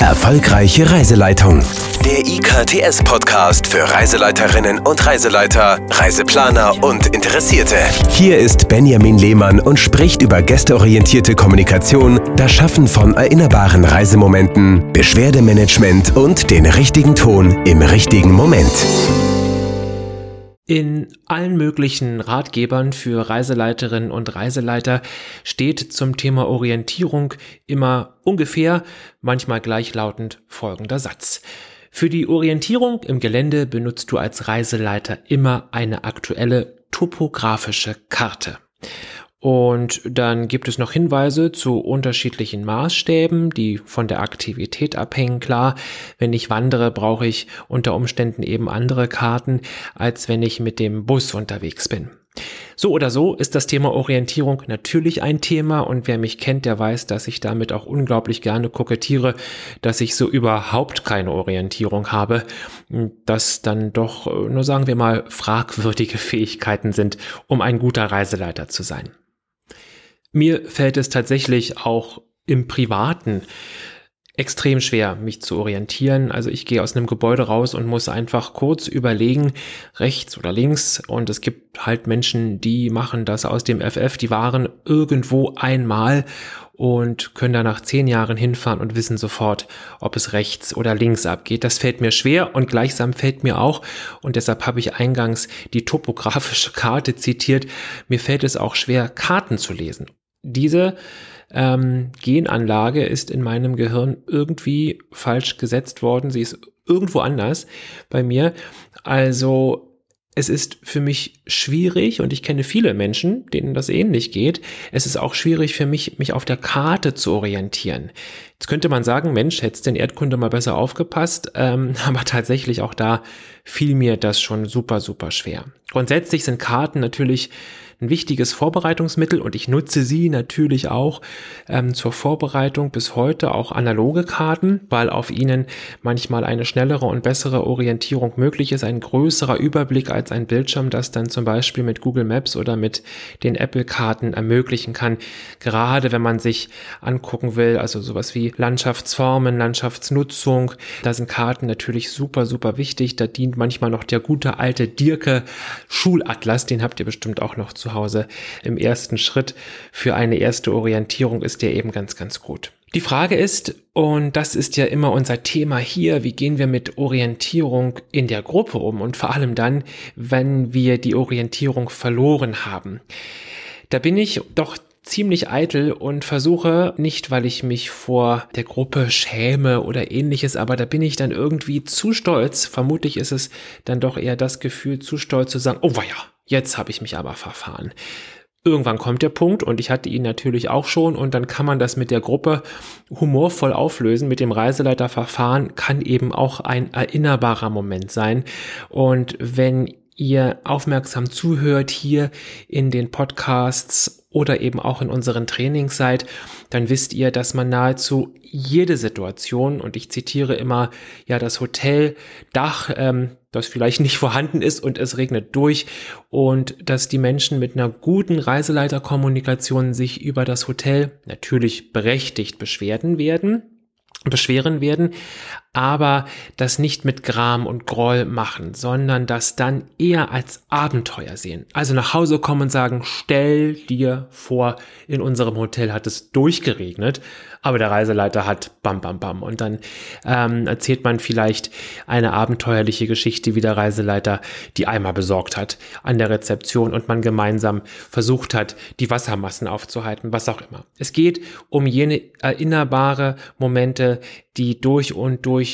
Erfolgreiche Reiseleitung. Der IKTS-Podcast für Reiseleiterinnen und Reiseleiter, Reiseplaner und Interessierte. Hier ist Benjamin Lehmann und spricht über gästeorientierte Kommunikation, das Schaffen von erinnerbaren Reisemomenten, Beschwerdemanagement und den richtigen Ton im richtigen Moment. In allen möglichen Ratgebern für Reiseleiterinnen und Reiseleiter steht zum Thema Orientierung immer ungefähr, manchmal gleichlautend folgender Satz. Für die Orientierung im Gelände benutzt du als Reiseleiter immer eine aktuelle topografische Karte. Und dann gibt es noch Hinweise zu unterschiedlichen Maßstäben, die von der Aktivität abhängen. Klar, wenn ich wandere, brauche ich unter Umständen eben andere Karten, als wenn ich mit dem Bus unterwegs bin. So oder so ist das Thema Orientierung natürlich ein Thema und wer mich kennt, der weiß, dass ich damit auch unglaublich gerne kokettiere, dass ich so überhaupt keine Orientierung habe, dass dann doch, äh, nur sagen wir mal, fragwürdige Fähigkeiten sind, um ein guter Reiseleiter zu sein. Mir fällt es tatsächlich auch im Privaten extrem schwer, mich zu orientieren. Also ich gehe aus einem Gebäude raus und muss einfach kurz überlegen, rechts oder links. Und es gibt halt Menschen, die machen das aus dem FF. Die waren irgendwo einmal und können da nach zehn Jahren hinfahren und wissen sofort, ob es rechts oder links abgeht. Das fällt mir schwer und gleichsam fällt mir auch, und deshalb habe ich eingangs die topografische Karte zitiert, mir fällt es auch schwer, Karten zu lesen. Diese ähm, Genanlage ist in meinem Gehirn irgendwie falsch gesetzt worden. Sie ist irgendwo anders bei mir. Also es ist für mich schwierig und ich kenne viele Menschen, denen das ähnlich geht. Es ist auch schwierig für mich, mich auf der Karte zu orientieren. Jetzt könnte man sagen, Mensch, hättest den Erdkunde mal besser aufgepasst, ähm, aber tatsächlich auch da fiel mir das schon super, super schwer. Grundsätzlich sind Karten natürlich ein wichtiges Vorbereitungsmittel und ich nutze sie natürlich auch ähm, zur Vorbereitung bis heute auch analoge Karten, weil auf ihnen manchmal eine schnellere und bessere Orientierung möglich ist, ein größerer Überblick als ein Bildschirm, das dann zum Beispiel mit Google Maps oder mit den Apple-Karten ermöglichen kann. Gerade wenn man sich angucken will, also sowas wie Landschaftsformen, Landschaftsnutzung, da sind Karten natürlich super, super wichtig. Da dient manchmal noch der gute alte Dirke Schulatlas, den habt ihr bestimmt auch noch zu zu Hause im ersten Schritt für eine erste Orientierung ist der eben ganz, ganz gut. Die Frage ist, und das ist ja immer unser Thema hier, wie gehen wir mit Orientierung in der Gruppe um und vor allem dann, wenn wir die Orientierung verloren haben. Da bin ich doch ziemlich eitel und versuche nicht, weil ich mich vor der Gruppe schäme oder ähnliches, aber da bin ich dann irgendwie zu stolz. Vermutlich ist es dann doch eher das Gefühl, zu stolz zu sagen, oh ja, Jetzt habe ich mich aber verfahren. Irgendwann kommt der Punkt und ich hatte ihn natürlich auch schon und dann kann man das mit der Gruppe humorvoll auflösen. Mit dem Reiseleiterverfahren kann eben auch ein erinnerbarer Moment sein. Und wenn ihr aufmerksam zuhört hier in den Podcasts oder eben auch in unseren Trainings seid, dann wisst ihr, dass man nahezu jede Situation, und ich zitiere immer ja das Hoteldach, ähm, das vielleicht nicht vorhanden ist und es regnet durch und dass die Menschen mit einer guten Reiseleiterkommunikation sich über das Hotel natürlich berechtigt beschwerden werden, beschweren werden, aber das nicht mit Gram und Groll machen, sondern das dann eher als Abenteuer sehen. Also nach Hause kommen und sagen, stell dir vor, in unserem Hotel hat es durchgeregnet, aber der Reiseleiter hat bam bam bam und dann ähm, erzählt man vielleicht eine abenteuerliche Geschichte, wie der Reiseleiter die Eimer besorgt hat an der Rezeption und man gemeinsam versucht hat, die Wassermassen aufzuhalten, was auch immer. Es geht um jene erinnerbare Momente, die durch und durch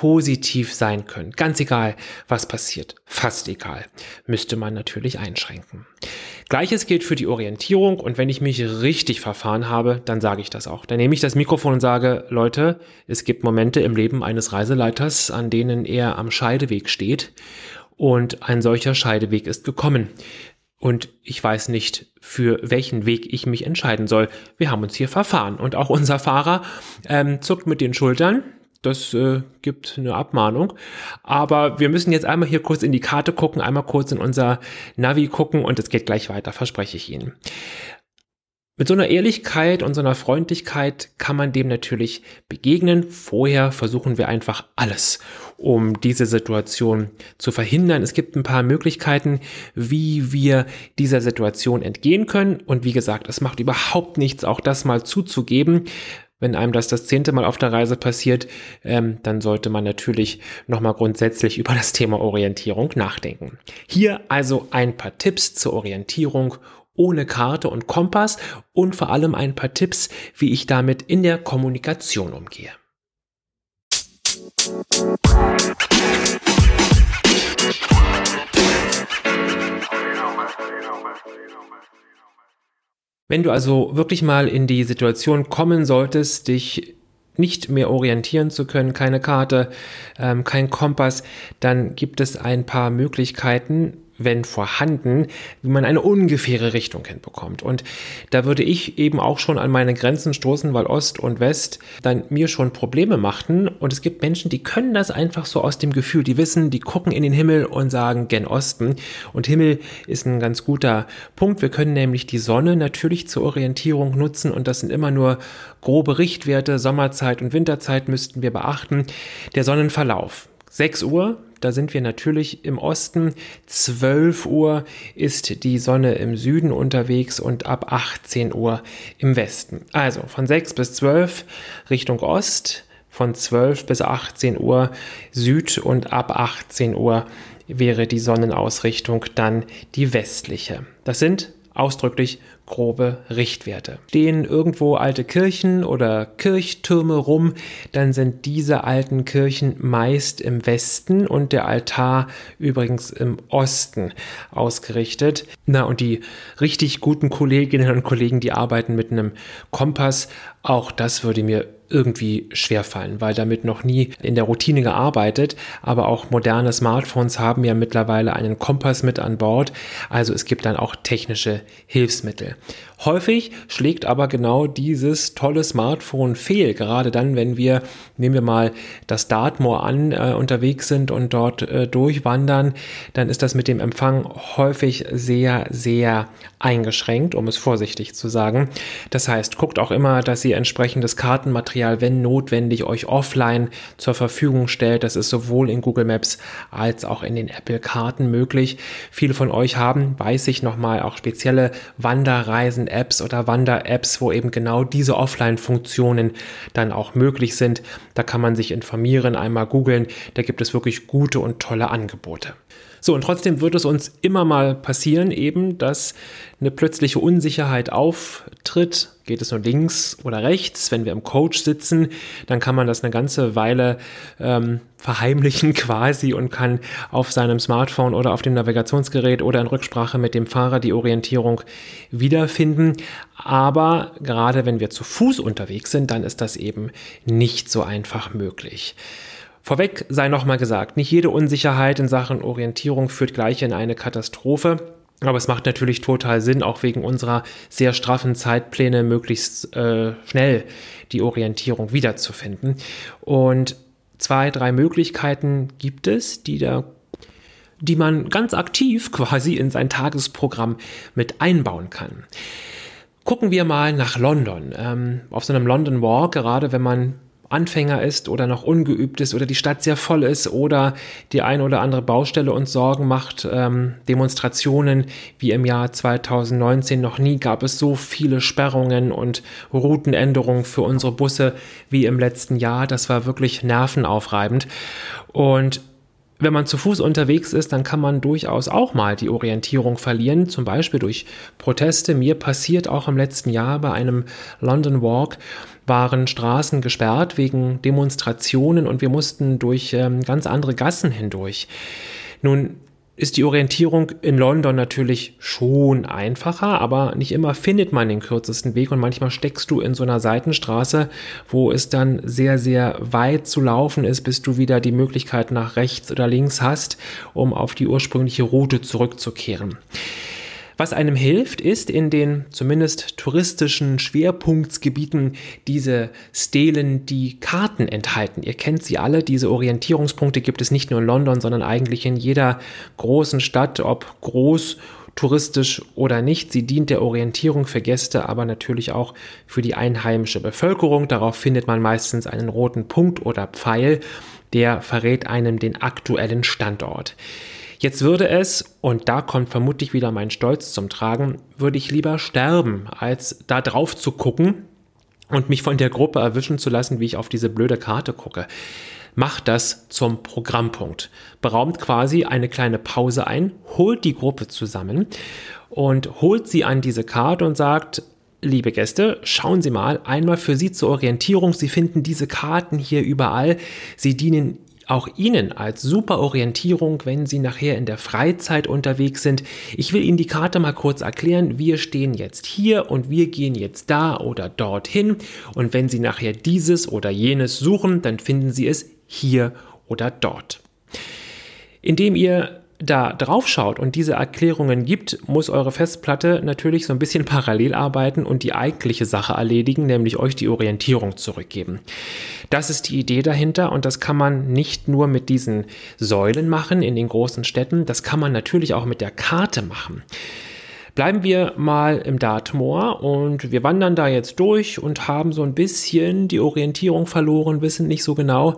positiv sein können. Ganz egal, was passiert. Fast egal. Müsste man natürlich einschränken. Gleiches gilt für die Orientierung und wenn ich mich richtig verfahren habe, dann sage ich das auch. Dann nehme ich das Mikrofon und sage, Leute, es gibt Momente im Leben eines Reiseleiters, an denen er am Scheideweg steht und ein solcher Scheideweg ist gekommen. Und ich weiß nicht, für welchen Weg ich mich entscheiden soll. Wir haben uns hier verfahren. Und auch unser Fahrer ähm, zuckt mit den Schultern. Das äh, gibt eine Abmahnung. Aber wir müssen jetzt einmal hier kurz in die Karte gucken, einmal kurz in unser Navi gucken und es geht gleich weiter, verspreche ich Ihnen. Mit so einer Ehrlichkeit und so einer Freundlichkeit kann man dem natürlich begegnen. Vorher versuchen wir einfach alles, um diese Situation zu verhindern. Es gibt ein paar Möglichkeiten, wie wir dieser Situation entgehen können. Und wie gesagt, es macht überhaupt nichts, auch das mal zuzugeben. Wenn einem das das zehnte Mal auf der Reise passiert, ähm, dann sollte man natürlich nochmal grundsätzlich über das Thema Orientierung nachdenken. Hier also ein paar Tipps zur Orientierung ohne Karte und Kompass und vor allem ein paar Tipps, wie ich damit in der Kommunikation umgehe. Wenn du also wirklich mal in die Situation kommen solltest, dich nicht mehr orientieren zu können, keine Karte, ähm, kein Kompass, dann gibt es ein paar Möglichkeiten, wenn vorhanden, wie man eine ungefähre Richtung hinbekommt. Und da würde ich eben auch schon an meine Grenzen stoßen, weil Ost und West dann mir schon Probleme machten. Und es gibt Menschen, die können das einfach so aus dem Gefühl, die wissen, die gucken in den Himmel und sagen gen Osten. Und Himmel ist ein ganz guter Punkt. Wir können nämlich die Sonne natürlich zur Orientierung nutzen und das sind immer nur grobe Richtwerte. Sommerzeit und Winterzeit müssten wir beachten. Der Sonnenverlauf. 6 Uhr da sind wir natürlich im Osten. 12 Uhr ist die Sonne im Süden unterwegs und ab 18 Uhr im Westen. Also von 6 bis 12 Richtung Ost, von 12 bis 18 Uhr Süd und ab 18 Uhr wäre die Sonnenausrichtung dann die westliche. Das sind ausdrücklich grobe Richtwerte. Stehen irgendwo alte Kirchen oder Kirchtürme rum, dann sind diese alten Kirchen meist im Westen und der Altar übrigens im Osten ausgerichtet. Na, und die richtig guten Kolleginnen und Kollegen, die arbeiten mit einem Kompass, auch das würde mir irgendwie schwerfallen, weil damit noch nie in der Routine gearbeitet. Aber auch moderne Smartphones haben ja mittlerweile einen Kompass mit an Bord. Also es gibt dann auch technische Hilfsmittel. Häufig schlägt aber genau dieses tolle Smartphone fehl, gerade dann, wenn wir, nehmen wir mal das Dartmoor an, äh, unterwegs sind und dort äh, durchwandern, dann ist das mit dem Empfang häufig sehr, sehr eingeschränkt, um es vorsichtig zu sagen. Das heißt, guckt auch immer, dass ihr entsprechendes Kartenmaterial, wenn notwendig, euch offline zur Verfügung stellt. Das ist sowohl in Google Maps als auch in den Apple Karten möglich. Viele von euch haben, weiß ich nochmal, auch spezielle Wanderreisen Apps oder Wander-Apps, wo eben genau diese Offline-Funktionen dann auch möglich sind. Da kann man sich informieren, einmal googeln. Da gibt es wirklich gute und tolle Angebote. So, und trotzdem wird es uns immer mal passieren, eben, dass eine plötzliche Unsicherheit auftritt. Geht es nur links oder rechts? Wenn wir im Coach sitzen, dann kann man das eine ganze Weile ähm, verheimlichen quasi und kann auf seinem Smartphone oder auf dem Navigationsgerät oder in Rücksprache mit dem Fahrer die Orientierung wiederfinden. Aber gerade wenn wir zu Fuß unterwegs sind, dann ist das eben nicht so einfach möglich. Vorweg sei nochmal gesagt, nicht jede Unsicherheit in Sachen Orientierung führt gleich in eine Katastrophe. Aber es macht natürlich total Sinn, auch wegen unserer sehr straffen Zeitpläne möglichst äh, schnell die Orientierung wiederzufinden. Und zwei, drei Möglichkeiten gibt es, die da die man ganz aktiv quasi in sein Tagesprogramm mit einbauen kann. Gucken wir mal nach London. Ähm, auf so einem London Walk, gerade wenn man Anfänger ist oder noch ungeübt ist oder die Stadt sehr voll ist oder die ein oder andere Baustelle uns Sorgen macht, ähm, Demonstrationen wie im Jahr 2019 noch nie gab es so viele Sperrungen und Routenänderungen für unsere Busse wie im letzten Jahr. Das war wirklich nervenaufreibend und wenn man zu Fuß unterwegs ist, dann kann man durchaus auch mal die Orientierung verlieren, zum Beispiel durch Proteste. Mir passiert auch im letzten Jahr bei einem London Walk, waren Straßen gesperrt wegen Demonstrationen und wir mussten durch ähm, ganz andere Gassen hindurch. Nun ist die Orientierung in London natürlich schon einfacher, aber nicht immer findet man den kürzesten Weg und manchmal steckst du in so einer Seitenstraße, wo es dann sehr, sehr weit zu laufen ist, bis du wieder die Möglichkeit nach rechts oder links hast, um auf die ursprüngliche Route zurückzukehren. Was einem hilft, ist in den zumindest touristischen Schwerpunktsgebieten diese Stelen, die Karten enthalten. Ihr kennt sie alle. Diese Orientierungspunkte gibt es nicht nur in London, sondern eigentlich in jeder großen Stadt, ob groß touristisch oder nicht. Sie dient der Orientierung für Gäste, aber natürlich auch für die einheimische Bevölkerung. Darauf findet man meistens einen roten Punkt oder Pfeil, der verrät einem den aktuellen Standort. Jetzt würde es, und da kommt vermutlich wieder mein Stolz zum Tragen, würde ich lieber sterben, als da drauf zu gucken und mich von der Gruppe erwischen zu lassen, wie ich auf diese blöde Karte gucke. Macht das zum Programmpunkt. Beraumt quasi eine kleine Pause ein, holt die Gruppe zusammen und holt sie an diese Karte und sagt, Liebe Gäste, schauen Sie mal einmal für Sie zur Orientierung. Sie finden diese Karten hier überall. Sie dienen auch Ihnen als super Orientierung, wenn Sie nachher in der Freizeit unterwegs sind. Ich will Ihnen die Karte mal kurz erklären. Wir stehen jetzt hier und wir gehen jetzt da oder dorthin. Und wenn Sie nachher dieses oder jenes suchen, dann finden Sie es hier oder dort. Indem ihr da drauf schaut und diese Erklärungen gibt, muss eure Festplatte natürlich so ein bisschen parallel arbeiten und die eigentliche Sache erledigen, nämlich euch die Orientierung zurückgeben. Das ist die Idee dahinter und das kann man nicht nur mit diesen Säulen machen in den großen Städten, das kann man natürlich auch mit der Karte machen. Bleiben wir mal im Dartmoor und wir wandern da jetzt durch und haben so ein bisschen die Orientierung verloren, wissen nicht so genau,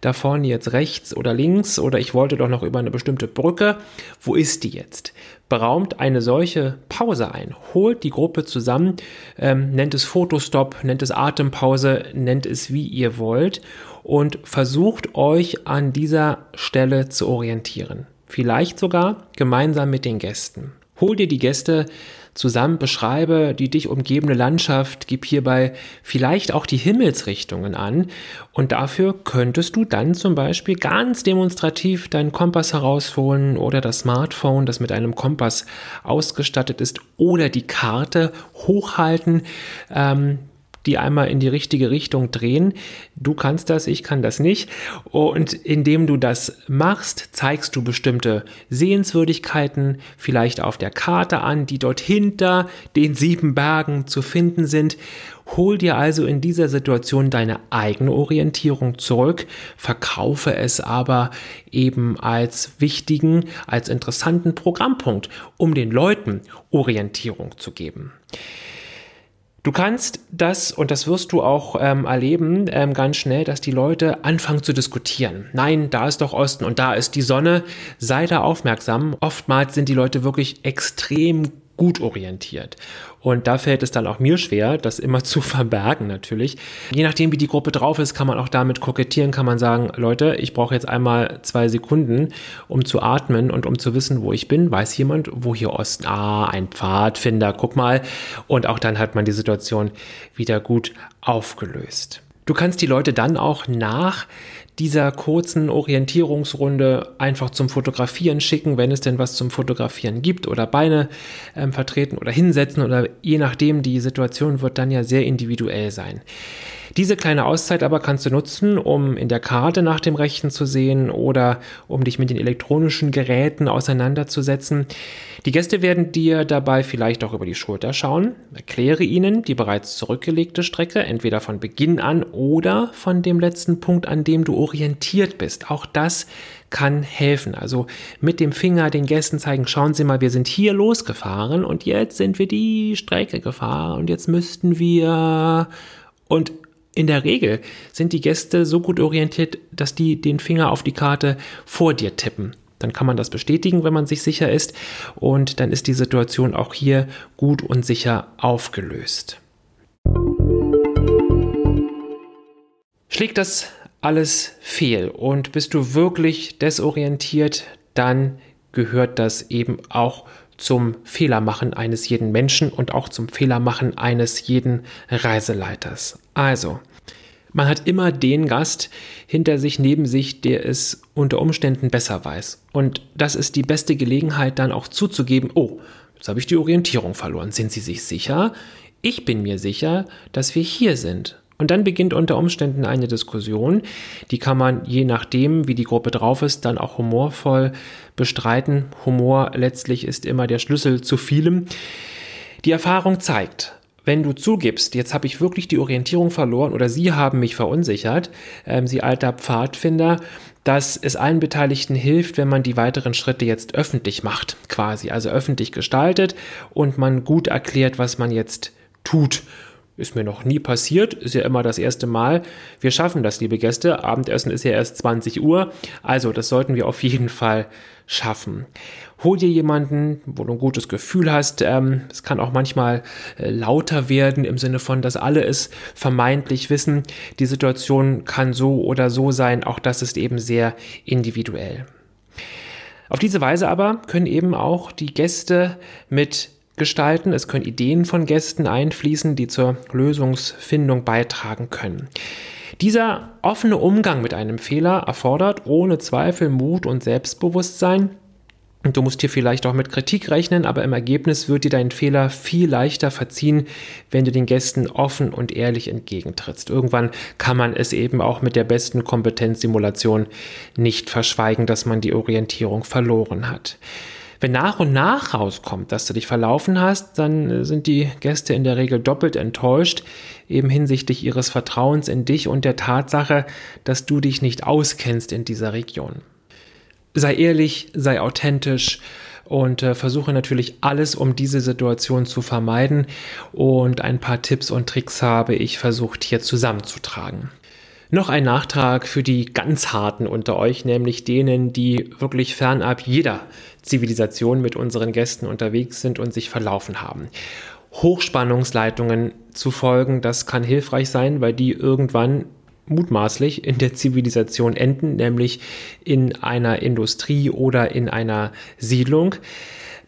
da vorne jetzt rechts oder links oder ich wollte doch noch über eine bestimmte Brücke. Wo ist die jetzt? Beraumt eine solche Pause ein, holt die Gruppe zusammen, ähm, nennt es Fotostop, nennt es Atempause, nennt es wie ihr wollt und versucht euch an dieser Stelle zu orientieren. Vielleicht sogar gemeinsam mit den Gästen. Hol dir die Gäste zusammen, beschreibe die dich umgebende Landschaft, gib hierbei vielleicht auch die Himmelsrichtungen an und dafür könntest du dann zum Beispiel ganz demonstrativ deinen Kompass herausholen oder das Smartphone, das mit einem Kompass ausgestattet ist oder die Karte hochhalten. Ähm, die einmal in die richtige Richtung drehen. Du kannst das, ich kann das nicht. Und indem du das machst, zeigst du bestimmte Sehenswürdigkeiten vielleicht auf der Karte an, die dort hinter den sieben Bergen zu finden sind. Hol dir also in dieser Situation deine eigene Orientierung zurück, verkaufe es aber eben als wichtigen, als interessanten Programmpunkt, um den Leuten Orientierung zu geben. Du kannst das, und das wirst du auch ähm, erleben, ähm, ganz schnell, dass die Leute anfangen zu diskutieren. Nein, da ist doch Osten und da ist die Sonne. Sei da aufmerksam. Oftmals sind die Leute wirklich extrem gut orientiert. Und da fällt es dann auch mir schwer, das immer zu verbergen natürlich. Je nachdem, wie die Gruppe drauf ist, kann man auch damit kokettieren, kann man sagen, Leute, ich brauche jetzt einmal zwei Sekunden, um zu atmen und um zu wissen, wo ich bin. Weiß jemand, wo hier Osten? Ah, ein Pfadfinder, guck mal. Und auch dann hat man die Situation wieder gut aufgelöst. Du kannst die Leute dann auch nach dieser kurzen Orientierungsrunde einfach zum Fotografieren schicken, wenn es denn was zum Fotografieren gibt oder Beine ähm, vertreten oder hinsetzen oder je nachdem, die Situation wird dann ja sehr individuell sein. Diese kleine Auszeit aber kannst du nutzen, um in der Karte nach dem Rechten zu sehen oder um dich mit den elektronischen Geräten auseinanderzusetzen. Die Gäste werden dir dabei vielleicht auch über die Schulter schauen. Erkläre ihnen die bereits zurückgelegte Strecke, entweder von Beginn an oder von dem letzten Punkt, an dem du orientiert bist. Auch das kann helfen. Also mit dem Finger den Gästen zeigen, schauen Sie mal, wir sind hier losgefahren und jetzt sind wir die Strecke gefahren und jetzt müssten wir und in der Regel sind die Gäste so gut orientiert, dass die den Finger auf die Karte vor dir tippen. Dann kann man das bestätigen, wenn man sich sicher ist. Und dann ist die Situation auch hier gut und sicher aufgelöst. Schlägt das alles fehl und bist du wirklich desorientiert, dann gehört das eben auch zum Fehlermachen eines jeden Menschen und auch zum Fehlermachen eines jeden Reiseleiters. Also, man hat immer den Gast hinter sich, neben sich, der es unter Umständen besser weiß. Und das ist die beste Gelegenheit, dann auch zuzugeben, oh, jetzt habe ich die Orientierung verloren. Sind Sie sich sicher? Ich bin mir sicher, dass wir hier sind. Und dann beginnt unter Umständen eine Diskussion, die kann man je nachdem, wie die Gruppe drauf ist, dann auch humorvoll bestreiten. Humor letztlich ist immer der Schlüssel zu vielem. Die Erfahrung zeigt, wenn du zugibst, jetzt habe ich wirklich die Orientierung verloren oder sie haben mich verunsichert, ähm, sie alter Pfadfinder, dass es allen Beteiligten hilft, wenn man die weiteren Schritte jetzt öffentlich macht, quasi, also öffentlich gestaltet und man gut erklärt, was man jetzt tut. Ist mir noch nie passiert, ist ja immer das erste Mal. Wir schaffen das, liebe Gäste. Abendessen ist ja erst 20 Uhr, also das sollten wir auf jeden Fall schaffen. Hol dir jemanden, wo du ein gutes Gefühl hast. Ähm, es kann auch manchmal äh, lauter werden im Sinne von, dass alle es vermeintlich wissen. Die Situation kann so oder so sein. Auch das ist eben sehr individuell. Auf diese Weise aber können eben auch die Gäste mit gestalten. Es können Ideen von Gästen einfließen, die zur Lösungsfindung beitragen können. Dieser offene Umgang mit einem Fehler erfordert ohne Zweifel Mut und Selbstbewusstsein. Und du musst hier vielleicht auch mit Kritik rechnen, aber im Ergebnis wird dir dein Fehler viel leichter verziehen, wenn du den Gästen offen und ehrlich entgegentrittst. Irgendwann kann man es eben auch mit der besten Kompetenzsimulation nicht verschweigen, dass man die Orientierung verloren hat. Wenn nach und nach rauskommt, dass du dich verlaufen hast, dann äh, sind die Gäste in der Regel doppelt enttäuscht, eben hinsichtlich ihres Vertrauens in dich und der Tatsache, dass du dich nicht auskennst in dieser Region. Sei ehrlich, sei authentisch und äh, versuche natürlich alles, um diese Situation zu vermeiden. Und ein paar Tipps und Tricks habe ich versucht hier zusammenzutragen. Noch ein Nachtrag für die ganz harten unter euch, nämlich denen, die wirklich fernab jeder Zivilisation mit unseren Gästen unterwegs sind und sich verlaufen haben. Hochspannungsleitungen zu folgen, das kann hilfreich sein, weil die irgendwann mutmaßlich in der Zivilisation enden, nämlich in einer Industrie oder in einer Siedlung.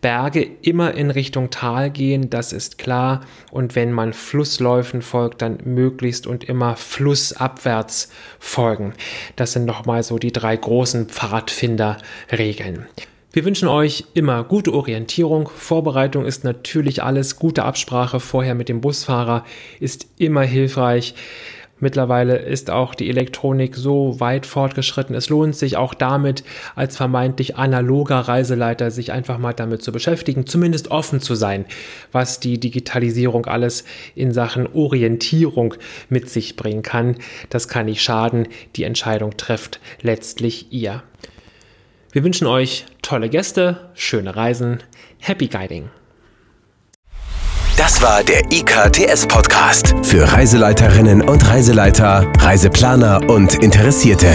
Berge immer in Richtung Tal gehen, das ist klar. Und wenn man Flussläufen folgt, dann möglichst und immer flussabwärts folgen. Das sind nochmal so die drei großen Pfadfinderregeln. Wir wünschen euch immer gute Orientierung. Vorbereitung ist natürlich alles. Gute Absprache vorher mit dem Busfahrer ist immer hilfreich. Mittlerweile ist auch die Elektronik so weit fortgeschritten. Es lohnt sich auch damit als vermeintlich analoger Reiseleiter sich einfach mal damit zu beschäftigen, zumindest offen zu sein, was die Digitalisierung alles in Sachen Orientierung mit sich bringen kann. Das kann nicht schaden. Die Entscheidung trifft letztlich ihr. Wir wünschen euch tolle Gäste, schöne Reisen, Happy Guiding. Das war der IKTS Podcast für Reiseleiterinnen und Reiseleiter, Reiseplaner und Interessierte.